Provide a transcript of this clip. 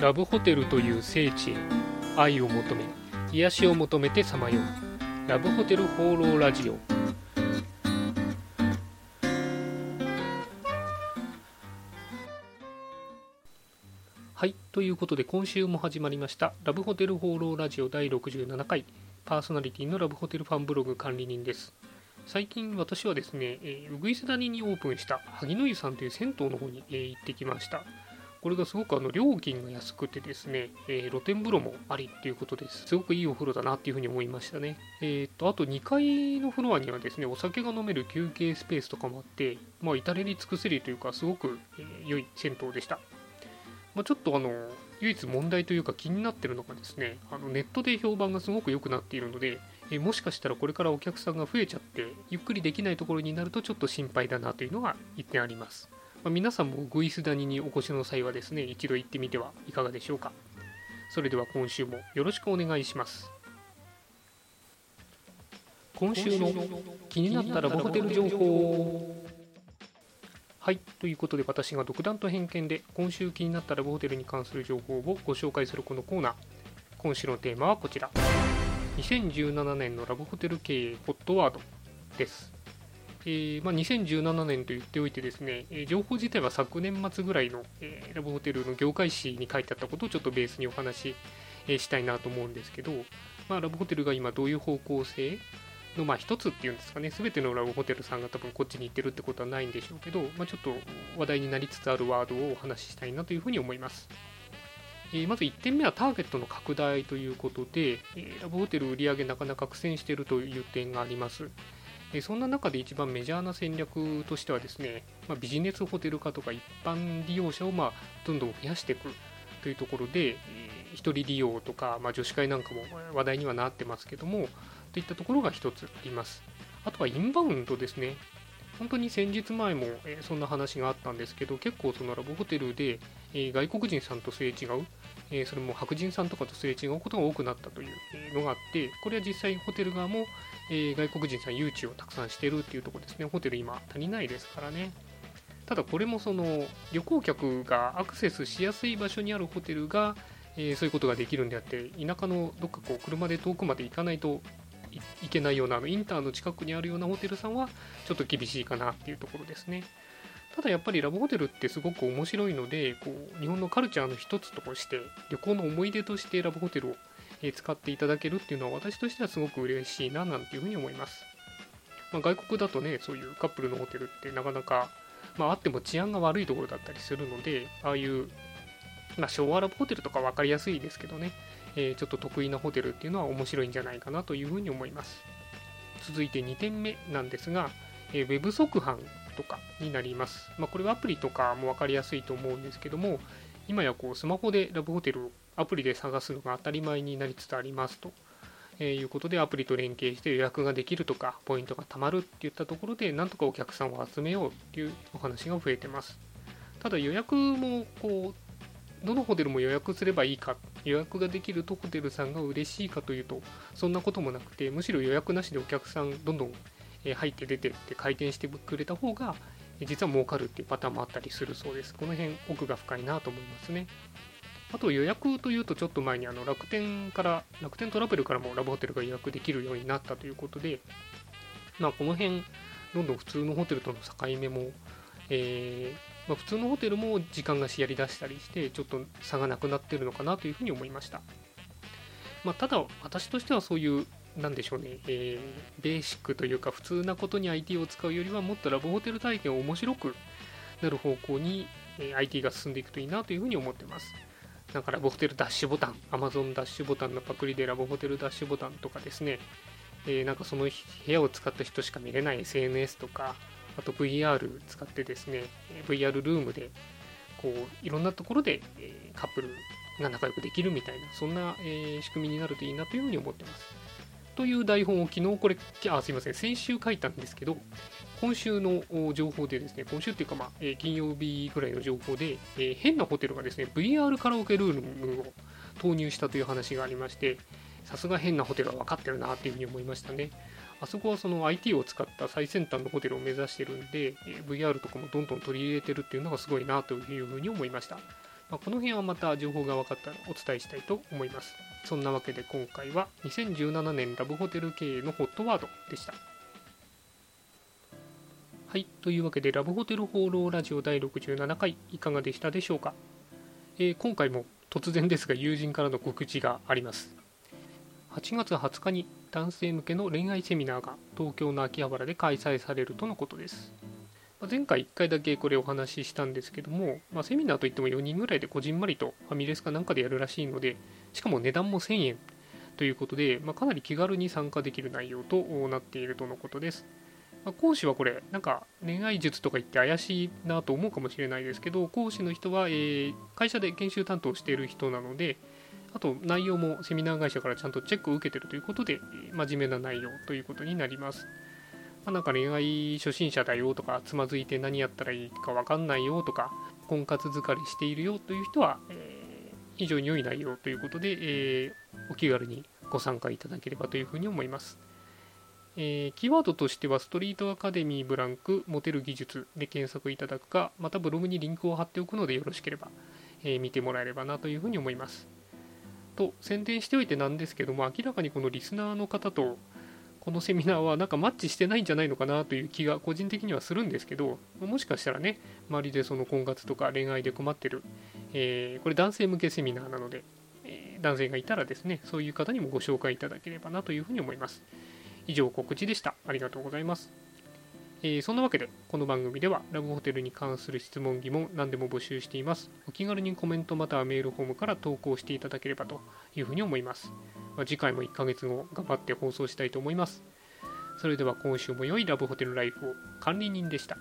ラブホテルという聖地へ愛を求め癒しを求めてさまよう。ラブホテル放浪ラジオ。はいということで今週も始まりましたラブホテル放浪ラジオ第67回パーソナリティのラブホテルファンブログ管理人です。最近私はですね、えー、ウグイス谷にオープンした萩の湯さんという銭湯の方に、えー、行ってきました。これがすごくあの料金が安くてですね、えー、露天風呂もありっていうことです。すごくいいお風呂だなっていうふうに思いましたね。えっ、と、あと2階のフロアにはですね、お酒が飲める休憩スペースとかもあって、まあ、至れり尽くせりというか、すごく、え良い銭湯でした。まあ、ちょっとあの、唯一問題というか気になってるのがですね、あのネットで評判がすごく良くなっているので、えもしかしたらこれからお客さんが増えちゃって、ゆっくりできないところになるとちょっと心配だなというのが1点あります。まあ、皆さんもグイス谷にお越しの際はですね、一度行ってみてはいかがでしょうか。それでは今週もよろしくお願いします。今週の気になったラブホテル情報。はい、ということで私が独断と偏見で今週気になったラブホテルに関する情報をご紹介するこのコーナー。今週のテーマはこちら。2017年のラブホテル経営 HOT ワードです。えー、まあ、2017年と言っておいてですね、え情報自体は昨年末ぐらいの、えー、ラブホテルの業界誌に書いてあったことをちょっとベースにお話し、えしたいなと思うんですけど、まあ、ラブホテルが今どういう方向性の、まあ、一つっていうんですかね、すべてのラブホテルさんが多分こっちに行ってるってことはないんでしょうけど、まあ、ちょっと話題になりつつあるワードをお話ししたいなというふうに思います。えまず1点目はターゲットの拡大ということで、えラブホテル売上なかなか苦戦しているという点があります。そんな中で一番メジャーな戦略としてはですね、まあ、ビジネスホテル化とか一般利用者をまあどんどん増やしていくというところで、えー、1人利用とか、まあ、女子会なんかも話題にはなってますけどもといったところが1つあります。あとはインバウンドですね。本当に先日前も、えそんな話があったんですけど結構そのラブホテルで、え外国人さんとすれ違う、えそれも白人さんとかとすれ違うことが多くなったというのがあってこれは実際ホテル側もえー、外国人さん誘致をたくさんしてるっていうとこですね。ホテル今足りないですからね。ただこれもその旅行客がアクセスしやすい場所にあるホテルが、えー、そういうことができるんであって田舎のどっかこう車で遠くまで行かないといけないようなあのインターの近くにあるようなホテルさんはちょっと厳しいかなっていうところですね。ただやっぱりラブホテルってすごく面白いのでこう日本のカルチャーの一つとして旅行の思い出としてラブホテルを使っていただけるっていうのは私としてはすごく嬉しいななんていうふうに思います。まあ、外国だとね、そういうカップルのホテルってなかなか、まあ、あっても治安が悪いところだったりするので、ああいう、まあ、昭和ラブホテルとか分かりやすいですけどね、えー、ちょっと得意なホテルっていうのは面白いんじゃないかなというふうに思います。続いて2点目なんですが、えー、ウェブ即販とかになります。まあ、これはアプリとかも分かりやすいと思うんですけども、今やこうスマホでラブホテルをアプリで探すのが当たり前になりつつありますと。えー、いうことでアプリと連携して予約ができるとかポイントが貯まるっていったところでなんとかお客さんを集めようっていうお話が増えてます。ただ予約もこうどのホテルも予約すればいいか予約ができるとホテルさんが嬉しいかというとそんなこともなくてむしろ予約なしでお客さんどんどん入って出てって回転してくれた方が実は儲かるっていうパターンもあったりするそうです。この辺奥が深いなと思いますね。あと予約というとちょっと前にあの楽天から楽天トラベルからもラブホテルが予約できるようになったということで、まあ、この辺どんどん普通のホテルとの境目も、えー、まあ、普通のホテルも時間がしやりだしたりしてちょっと差がなくなってるのかなというふうに思いました、まあ、ただ私としてはそういうなんでしょうね、えー、ベーシックというか普通なことに IT を使うよりはもっとラブホテル体験を面白くなる方向に、え IT が進んでいくといいなというふうに思ってます。なんかラブホテルダッシュボタン、Amazon ダッシュボタンのパクリでラブホテルダッシュボタンとかですね、えー、なんかその部屋を使った人しか見れない SNS とか、あと VR 使ってですね、VR ルームで、こう、いろんなところで、えカップルが仲良くできるみたいな、そんな、え仕組みになるといいなというふうに思ってます。という台本を昨日これ、あ、すいません、先週書いたんですけど、今週の情報でですね、今週っていうか、まあ、え金曜日ぐらいの情報で、えー、変なホテルがですね、VR カラオケルームを投入したという話がありまして、さすが変なホテルは分かってるなっていうふうに思いましたね。あそこはその IT を使った最先端のホテルを目指してるんで、え VR とかもどんどん取り入れてるっていうのがすごいなというふうに思いました。まあ、この辺はまた情報が分かったらお伝えしたいと思いますそんなわけで今回は2017年ラブホテル経営の HOT ワードでした。はいというわけでラブホテル放浪ラジオ第67回いかがでしたでしょうか、えー、今回も突然ですが友人からの告知があります。8月20日に男性向けの恋愛セミナーが東京の秋葉原で開催されるとのことです。前回1回だけこれお話ししたんですけども、まあ、セミナーといっても4人ぐらいでこじんまりとファミレスかなんかでやるらしいのでしかも値段も1000円ということで、まあ、かなり気軽に参加できる内容となっているとのことです、まあ、講師はこれなんか恋愛術とか言って怪しいなと思うかもしれないですけど講師の人は、えー、会社で研修担当している人なのであと内容もセミナー会社からちゃんとチェックを受けてるということで真面目な内容ということになります。まあ、なんか恋愛初心者だよとかつまずいて何やったらいいか分かんないよとか婚活疲れしているよという人は、えー、非常に良い内容ということで、えー、お気軽にご参加いただければというふうに思います。えー、キーワードとしてはストリートアカデミーブランクモテる技術で検索いただくかまたブログにリンクを貼っておくのでよろしければ、えー、見てもらえればなというふうに思います。と宣伝しておいてなんですけども明らかにこのリスナーの方とこのセミナーはなんかマッチしてないんじゃないのかなという気が個人的にはするんですけどもしかしたらね周りでその婚活とか恋愛で困ってる、えー、これ男性向けセミナーなので、えー、男性がいたらですねそういう方にもご紹介いただければなというふうに思います以上告知でしたありがとうございますえー、そんなわけで、この番組ではラブホテルに関する質問、疑問、何でも募集しています。お気軽にコメントまたはメールフォームから投稿していただければというふうに思います。まあ、次回も1ヶ月後、頑張って放送したいと思います。それでは今週も良いラブホテルライフを管理人でした。